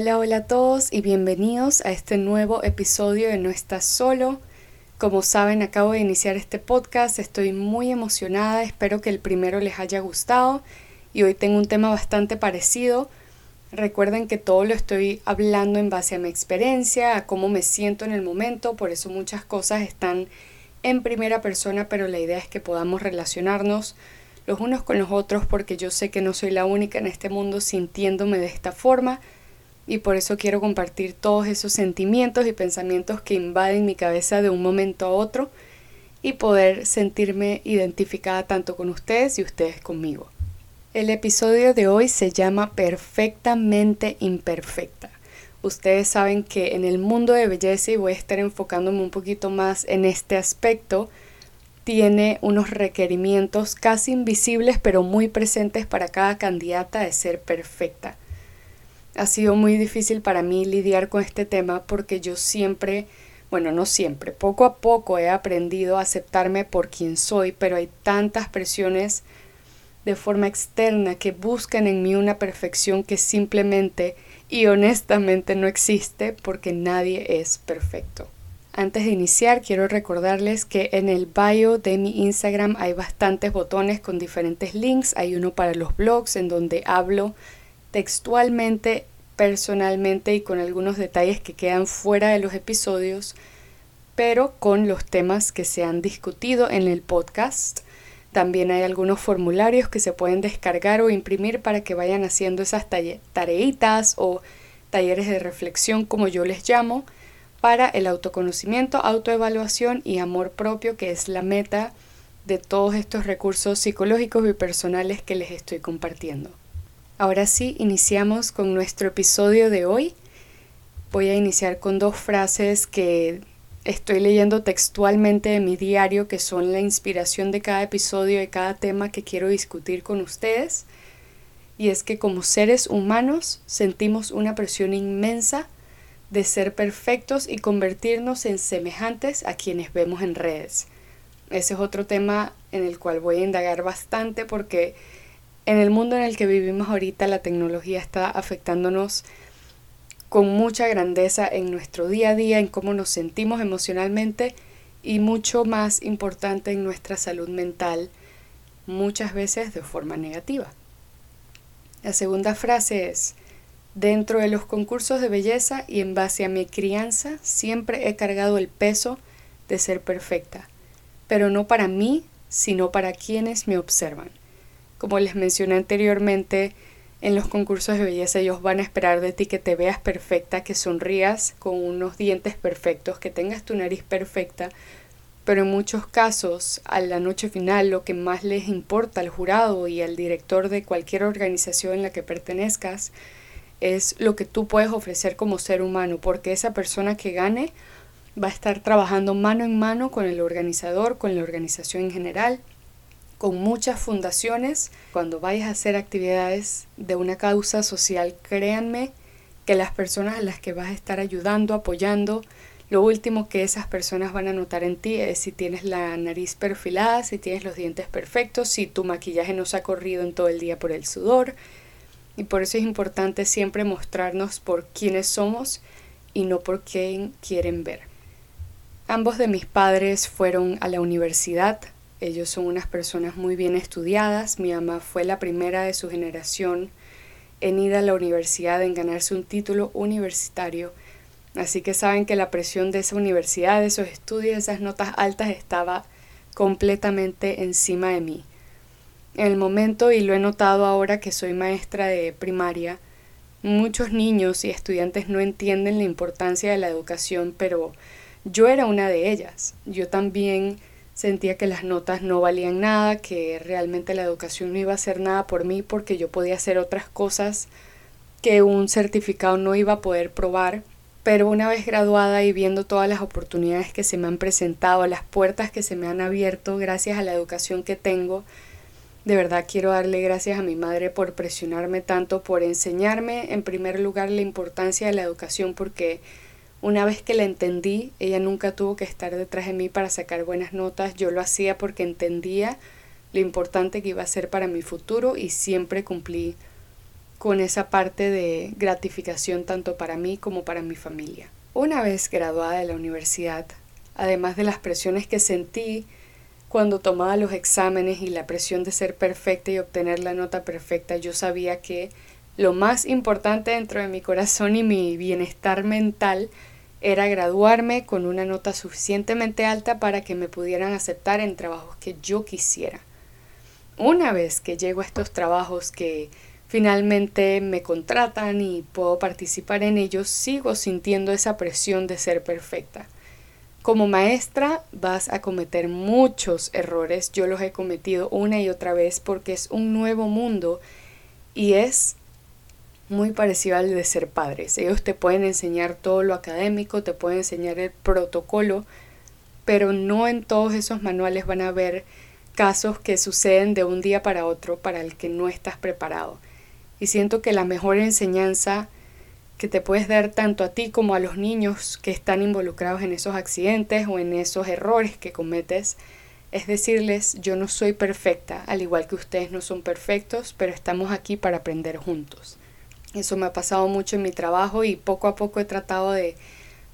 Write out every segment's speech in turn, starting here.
Hola, hola a todos y bienvenidos a este nuevo episodio de No Estás Solo. Como saben, acabo de iniciar este podcast, estoy muy emocionada, espero que el primero les haya gustado y hoy tengo un tema bastante parecido. Recuerden que todo lo estoy hablando en base a mi experiencia, a cómo me siento en el momento, por eso muchas cosas están en primera persona, pero la idea es que podamos relacionarnos los unos con los otros porque yo sé que no soy la única en este mundo sintiéndome de esta forma y por eso quiero compartir todos esos sentimientos y pensamientos que invaden mi cabeza de un momento a otro y poder sentirme identificada tanto con ustedes y ustedes conmigo. El episodio de hoy se llama Perfectamente Imperfecta. Ustedes saben que en el mundo de belleza, y voy a estar enfocándome un poquito más en este aspecto, tiene unos requerimientos casi invisibles pero muy presentes para cada candidata de ser perfecta ha sido muy difícil para mí lidiar con este tema porque yo siempre, bueno, no siempre, poco a poco he aprendido a aceptarme por quien soy, pero hay tantas presiones de forma externa que buscan en mí una perfección que simplemente y honestamente no existe porque nadie es perfecto. Antes de iniciar, quiero recordarles que en el bio de mi Instagram hay bastantes botones con diferentes links. Hay uno para los blogs en donde hablo textualmente, personalmente y con algunos detalles que quedan fuera de los episodios, pero con los temas que se han discutido en el podcast. También hay algunos formularios que se pueden descargar o imprimir para que vayan haciendo esas tareitas o talleres de reflexión, como yo les llamo, para el autoconocimiento, autoevaluación y amor propio, que es la meta de todos estos recursos psicológicos y personales que les estoy compartiendo. Ahora sí, iniciamos con nuestro episodio de hoy. Voy a iniciar con dos frases que estoy leyendo textualmente de mi diario, que son la inspiración de cada episodio y cada tema que quiero discutir con ustedes. Y es que como seres humanos sentimos una presión inmensa de ser perfectos y convertirnos en semejantes a quienes vemos en redes. Ese es otro tema en el cual voy a indagar bastante porque en el mundo en el que vivimos ahorita la tecnología está afectándonos con mucha grandeza en nuestro día a día, en cómo nos sentimos emocionalmente y mucho más importante en nuestra salud mental, muchas veces de forma negativa. La segunda frase es, dentro de los concursos de belleza y en base a mi crianza, siempre he cargado el peso de ser perfecta, pero no para mí, sino para quienes me observan. Como les mencioné anteriormente, en los concursos de belleza ellos van a esperar de ti que te veas perfecta, que sonrías con unos dientes perfectos, que tengas tu nariz perfecta, pero en muchos casos a la noche final lo que más les importa al jurado y al director de cualquier organización en la que pertenezcas es lo que tú puedes ofrecer como ser humano, porque esa persona que gane va a estar trabajando mano en mano con el organizador, con la organización en general, con muchas fundaciones. Cuando vayas a hacer actividades de una causa social, créanme que las personas a las que vas a estar ayudando, apoyando, lo último que esas personas van a notar en ti es si tienes la nariz perfilada, si tienes los dientes perfectos, si tu maquillaje no se ha corrido en todo el día por el sudor. Y por eso es importante siempre mostrarnos por quiénes somos y no por quién quieren ver. Ambos de mis padres fueron a la universidad, ellos son unas personas muy bien estudiadas. Mi mamá fue la primera de su generación en ir a la universidad, en ganarse un título universitario. Así que saben que la presión de esa universidad, de esos estudios, esas notas altas estaba completamente encima de mí. En el momento, y lo he notado ahora que soy maestra de primaria, muchos niños y estudiantes no entienden la importancia de la educación, pero yo era una de ellas. Yo también sentía que las notas no valían nada, que realmente la educación no iba a hacer nada por mí porque yo podía hacer otras cosas que un certificado no iba a poder probar. Pero una vez graduada y viendo todas las oportunidades que se me han presentado, las puertas que se me han abierto gracias a la educación que tengo, de verdad quiero darle gracias a mi madre por presionarme tanto, por enseñarme en primer lugar la importancia de la educación porque una vez que la entendí, ella nunca tuvo que estar detrás de mí para sacar buenas notas, yo lo hacía porque entendía lo importante que iba a ser para mi futuro y siempre cumplí con esa parte de gratificación tanto para mí como para mi familia. Una vez graduada de la universidad, además de las presiones que sentí cuando tomaba los exámenes y la presión de ser perfecta y obtener la nota perfecta, yo sabía que lo más importante dentro de mi corazón y mi bienestar mental era graduarme con una nota suficientemente alta para que me pudieran aceptar en trabajos que yo quisiera. Una vez que llego a estos trabajos que finalmente me contratan y puedo participar en ellos, sigo sintiendo esa presión de ser perfecta. Como maestra vas a cometer muchos errores, yo los he cometido una y otra vez porque es un nuevo mundo y es muy parecido al de ser padres. Ellos te pueden enseñar todo lo académico, te pueden enseñar el protocolo, pero no en todos esos manuales van a haber casos que suceden de un día para otro para el que no estás preparado. Y siento que la mejor enseñanza que te puedes dar tanto a ti como a los niños que están involucrados en esos accidentes o en esos errores que cometes es decirles yo no soy perfecta, al igual que ustedes no son perfectos, pero estamos aquí para aprender juntos. Eso me ha pasado mucho en mi trabajo y poco a poco he tratado de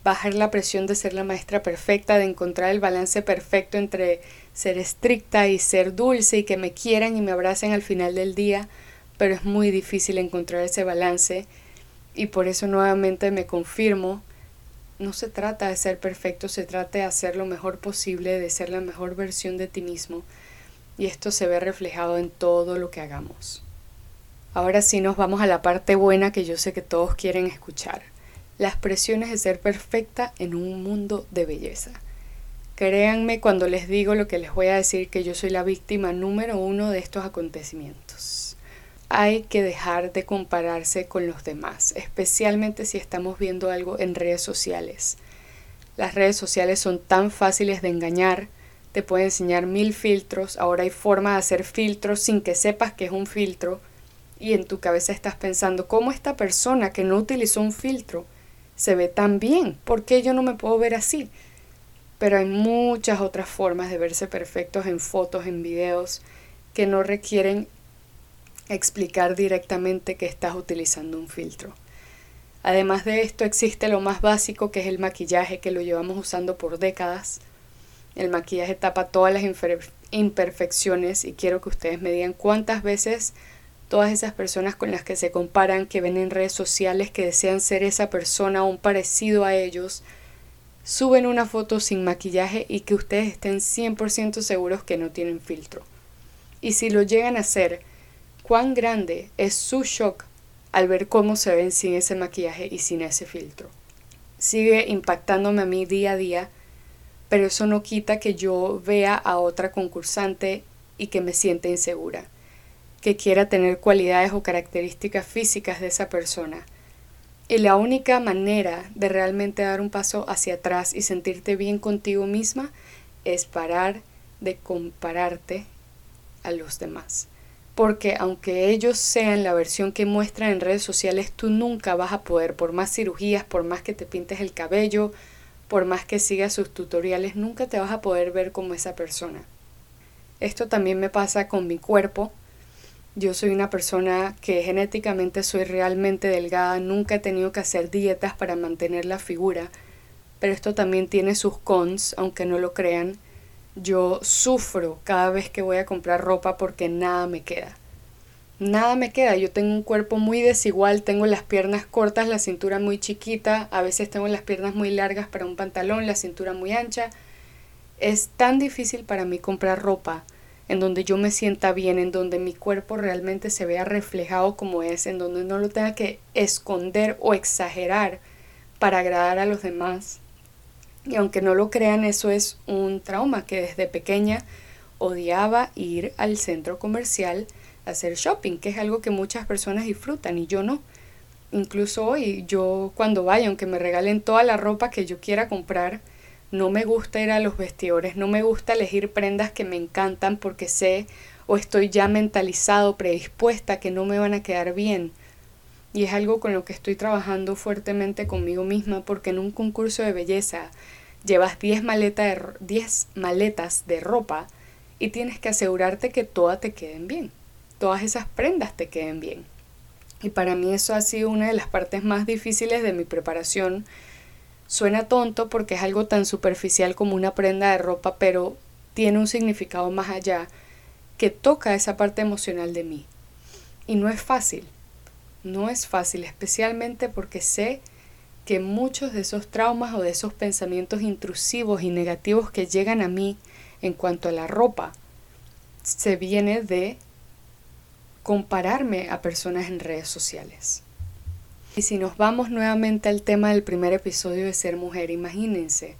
bajar la presión de ser la maestra perfecta, de encontrar el balance perfecto entre ser estricta y ser dulce y que me quieran y me abracen al final del día pero es muy difícil encontrar ese balance y por eso nuevamente me confirmo, no se trata de ser perfecto, se trata de hacer lo mejor posible, de ser la mejor versión de ti mismo y esto se ve reflejado en todo lo que hagamos. Ahora sí nos vamos a la parte buena que yo sé que todos quieren escuchar, las presiones de ser perfecta en un mundo de belleza. Créanme cuando les digo lo que les voy a decir que yo soy la víctima número uno de estos acontecimientos hay que dejar de compararse con los demás, especialmente si estamos viendo algo en redes sociales. Las redes sociales son tan fáciles de engañar, te pueden enseñar mil filtros, ahora hay forma de hacer filtros sin que sepas que es un filtro y en tu cabeza estás pensando, ¿cómo esta persona que no utilizó un filtro se ve tan bien? ¿Por qué yo no me puedo ver así? Pero hay muchas otras formas de verse perfectos en fotos, en videos, que no requieren explicar directamente que estás utilizando un filtro. Además de esto existe lo más básico que es el maquillaje que lo llevamos usando por décadas. El maquillaje tapa todas las imperfecciones y quiero que ustedes me digan cuántas veces todas esas personas con las que se comparan, que ven en redes sociales, que desean ser esa persona o un parecido a ellos, suben una foto sin maquillaje y que ustedes estén 100% seguros que no tienen filtro. Y si lo llegan a hacer, cuán grande es su shock al ver cómo se ven sin ese maquillaje y sin ese filtro. Sigue impactándome a mí día a día, pero eso no quita que yo vea a otra concursante y que me sienta insegura, que quiera tener cualidades o características físicas de esa persona. Y la única manera de realmente dar un paso hacia atrás y sentirte bien contigo misma es parar de compararte a los demás porque aunque ellos sean la versión que muestran en redes sociales, tú nunca vas a poder, por más cirugías, por más que te pintes el cabello, por más que sigas sus tutoriales, nunca te vas a poder ver como esa persona. Esto también me pasa con mi cuerpo. Yo soy una persona que genéticamente soy realmente delgada, nunca he tenido que hacer dietas para mantener la figura, pero esto también tiene sus cons, aunque no lo crean yo sufro cada vez que voy a comprar ropa porque nada me queda. Nada me queda, yo tengo un cuerpo muy desigual, tengo las piernas cortas, la cintura muy chiquita, a veces tengo las piernas muy largas para un pantalón, la cintura muy ancha. Es tan difícil para mí comprar ropa en donde yo me sienta bien, en donde mi cuerpo realmente se vea reflejado como es, en donde no lo tenga que esconder o exagerar para agradar a los demás. Y aunque no lo crean, eso es un trauma que desde pequeña odiaba ir al centro comercial a hacer shopping, que es algo que muchas personas disfrutan y yo no. Incluso hoy, yo cuando vaya, aunque me regalen toda la ropa que yo quiera comprar, no me gusta ir a los vestidores, no me gusta elegir prendas que me encantan porque sé o estoy ya mentalizado, predispuesta que no me van a quedar bien. Y es algo con lo que estoy trabajando fuertemente conmigo misma porque en un concurso de belleza llevas 10 maletas de ropa y tienes que asegurarte que todas te queden bien, todas esas prendas te queden bien. Y para mí eso ha sido una de las partes más difíciles de mi preparación. Suena tonto porque es algo tan superficial como una prenda de ropa, pero tiene un significado más allá que toca esa parte emocional de mí. Y no es fácil, no es fácil, especialmente porque sé que muchos de esos traumas o de esos pensamientos intrusivos y negativos que llegan a mí en cuanto a la ropa se viene de compararme a personas en redes sociales. Y si nos vamos nuevamente al tema del primer episodio de ser mujer, imagínense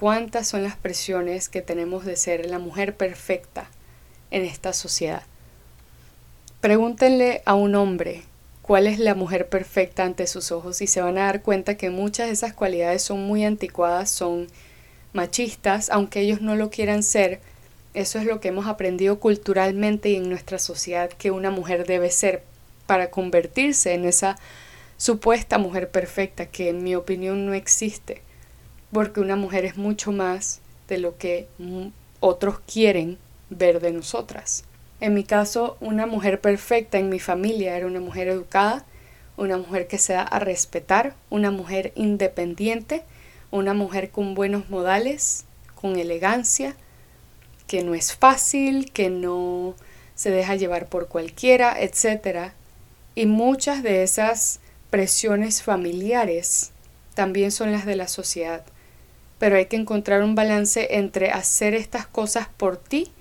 cuántas son las presiones que tenemos de ser la mujer perfecta en esta sociedad. Pregúntenle a un hombre cuál es la mujer perfecta ante sus ojos y se van a dar cuenta que muchas de esas cualidades son muy anticuadas, son machistas, aunque ellos no lo quieran ser, eso es lo que hemos aprendido culturalmente y en nuestra sociedad que una mujer debe ser para convertirse en esa supuesta mujer perfecta que en mi opinión no existe, porque una mujer es mucho más de lo que otros quieren ver de nosotras. En mi caso, una mujer perfecta en mi familia era una mujer educada, una mujer que se da a respetar, una mujer independiente, una mujer con buenos modales, con elegancia, que no es fácil, que no se deja llevar por cualquiera, etc. Y muchas de esas presiones familiares también son las de la sociedad. Pero hay que encontrar un balance entre hacer estas cosas por ti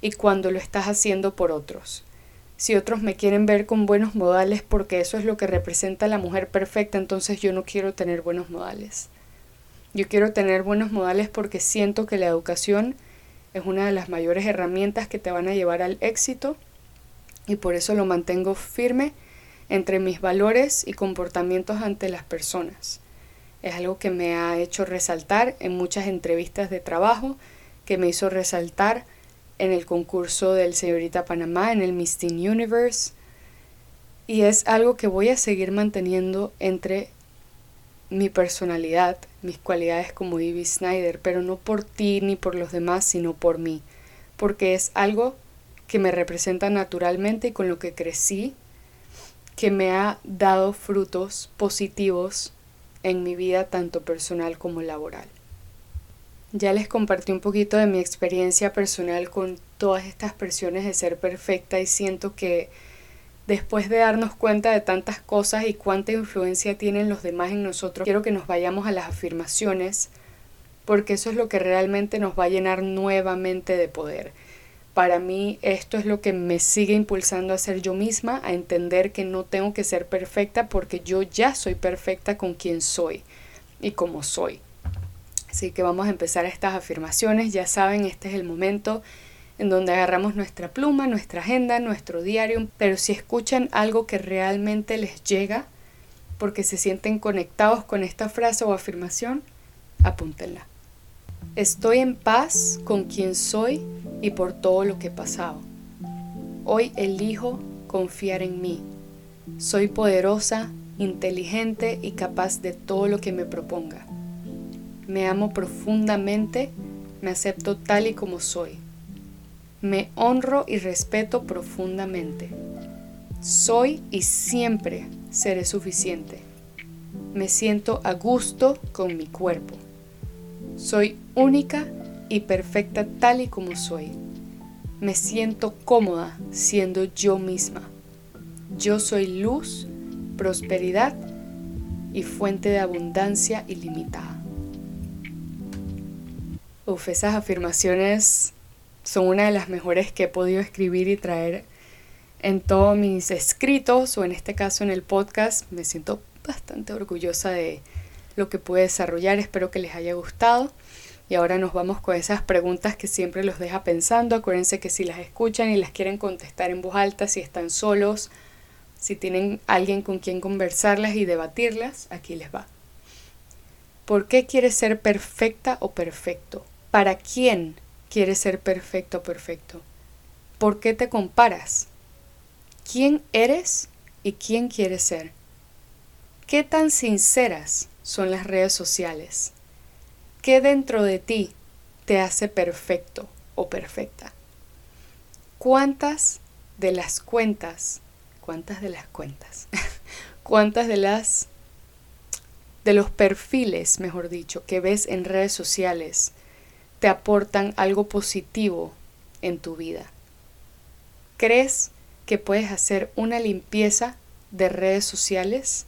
y cuando lo estás haciendo por otros. Si otros me quieren ver con buenos modales porque eso es lo que representa la mujer perfecta, entonces yo no quiero tener buenos modales. Yo quiero tener buenos modales porque siento que la educación es una de las mayores herramientas que te van a llevar al éxito y por eso lo mantengo firme entre mis valores y comportamientos ante las personas. Es algo que me ha hecho resaltar en muchas entrevistas de trabajo, que me hizo resaltar en el concurso del Señorita Panamá, en el Miss Teen Universe, y es algo que voy a seguir manteniendo entre mi personalidad, mis cualidades como Ivy Snyder, pero no por ti ni por los demás, sino por mí, porque es algo que me representa naturalmente y con lo que crecí, que me ha dado frutos positivos en mi vida tanto personal como laboral. Ya les compartí un poquito de mi experiencia personal con todas estas presiones de ser perfecta y siento que después de darnos cuenta de tantas cosas y cuánta influencia tienen los demás en nosotros, quiero que nos vayamos a las afirmaciones, porque eso es lo que realmente nos va a llenar nuevamente de poder. Para mí esto es lo que me sigue impulsando a ser yo misma, a entender que no tengo que ser perfecta porque yo ya soy perfecta con quien soy y como soy. Así que vamos a empezar estas afirmaciones, ya saben, este es el momento en donde agarramos nuestra pluma, nuestra agenda, nuestro diario, pero si escuchan algo que realmente les llega, porque se sienten conectados con esta frase o afirmación, apúntenla. Estoy en paz con quien soy y por todo lo que he pasado. Hoy elijo confiar en mí. Soy poderosa, inteligente y capaz de todo lo que me proponga. Me amo profundamente, me acepto tal y como soy. Me honro y respeto profundamente. Soy y siempre seré suficiente. Me siento a gusto con mi cuerpo. Soy única y perfecta tal y como soy. Me siento cómoda siendo yo misma. Yo soy luz, prosperidad y fuente de abundancia ilimitada. Uf, esas afirmaciones son una de las mejores que he podido escribir y traer en todos mis escritos o en este caso en el podcast. Me siento bastante orgullosa de lo que pude desarrollar. Espero que les haya gustado. Y ahora nos vamos con esas preguntas que siempre los deja pensando. Acuérdense que si las escuchan y las quieren contestar en voz alta, si están solos, si tienen alguien con quien conversarlas y debatirlas, aquí les va. ¿Por qué quieres ser perfecta o perfecto? ¿Para quién quieres ser perfecto, perfecto? ¿Por qué te comparas? ¿Quién eres y quién quieres ser? ¿Qué tan sinceras son las redes sociales? ¿Qué dentro de ti te hace perfecto o perfecta? ¿Cuántas de las cuentas ¿Cuántas de las cuentas? ¿Cuántas de las de los perfiles, mejor dicho, que ves en redes sociales te aportan algo positivo en tu vida? ¿Crees que puedes hacer una limpieza de redes sociales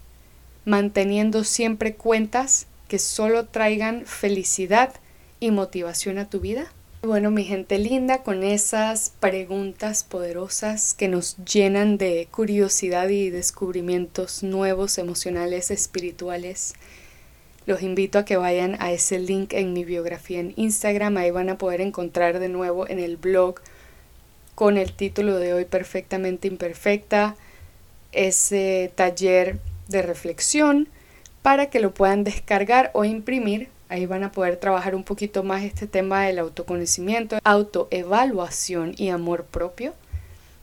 manteniendo siempre cuentas que solo traigan felicidad y motivación a tu vida? Bueno, mi gente linda, con esas preguntas poderosas que nos llenan de curiosidad y descubrimientos nuevos, emocionales, espirituales, los invito a que vayan a ese link en mi biografía en Instagram. Ahí van a poder encontrar de nuevo en el blog con el título de hoy Perfectamente Imperfecta, ese taller de reflexión para que lo puedan descargar o imprimir Ahí van a poder trabajar un poquito más este tema del autoconocimiento, autoevaluación y amor propio.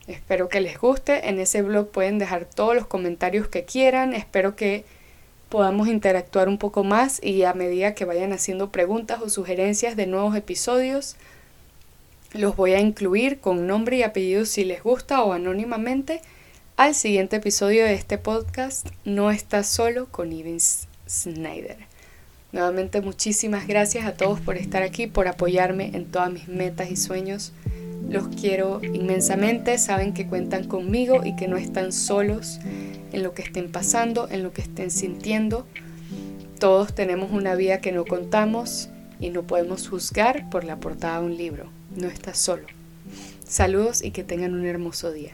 Espero que les guste. En ese blog pueden dejar todos los comentarios que quieran. Espero que podamos interactuar un poco más y a medida que vayan haciendo preguntas o sugerencias de nuevos episodios, los voy a incluir con nombre y apellido si les gusta o anónimamente al siguiente episodio de este podcast No estás solo con Ivens Snyder. Nuevamente muchísimas gracias a todos por estar aquí, por apoyarme en todas mis metas y sueños. Los quiero inmensamente, saben que cuentan conmigo y que no están solos en lo que estén pasando, en lo que estén sintiendo. Todos tenemos una vida que no contamos y no podemos juzgar por la portada de un libro. No estás solo. Saludos y que tengan un hermoso día.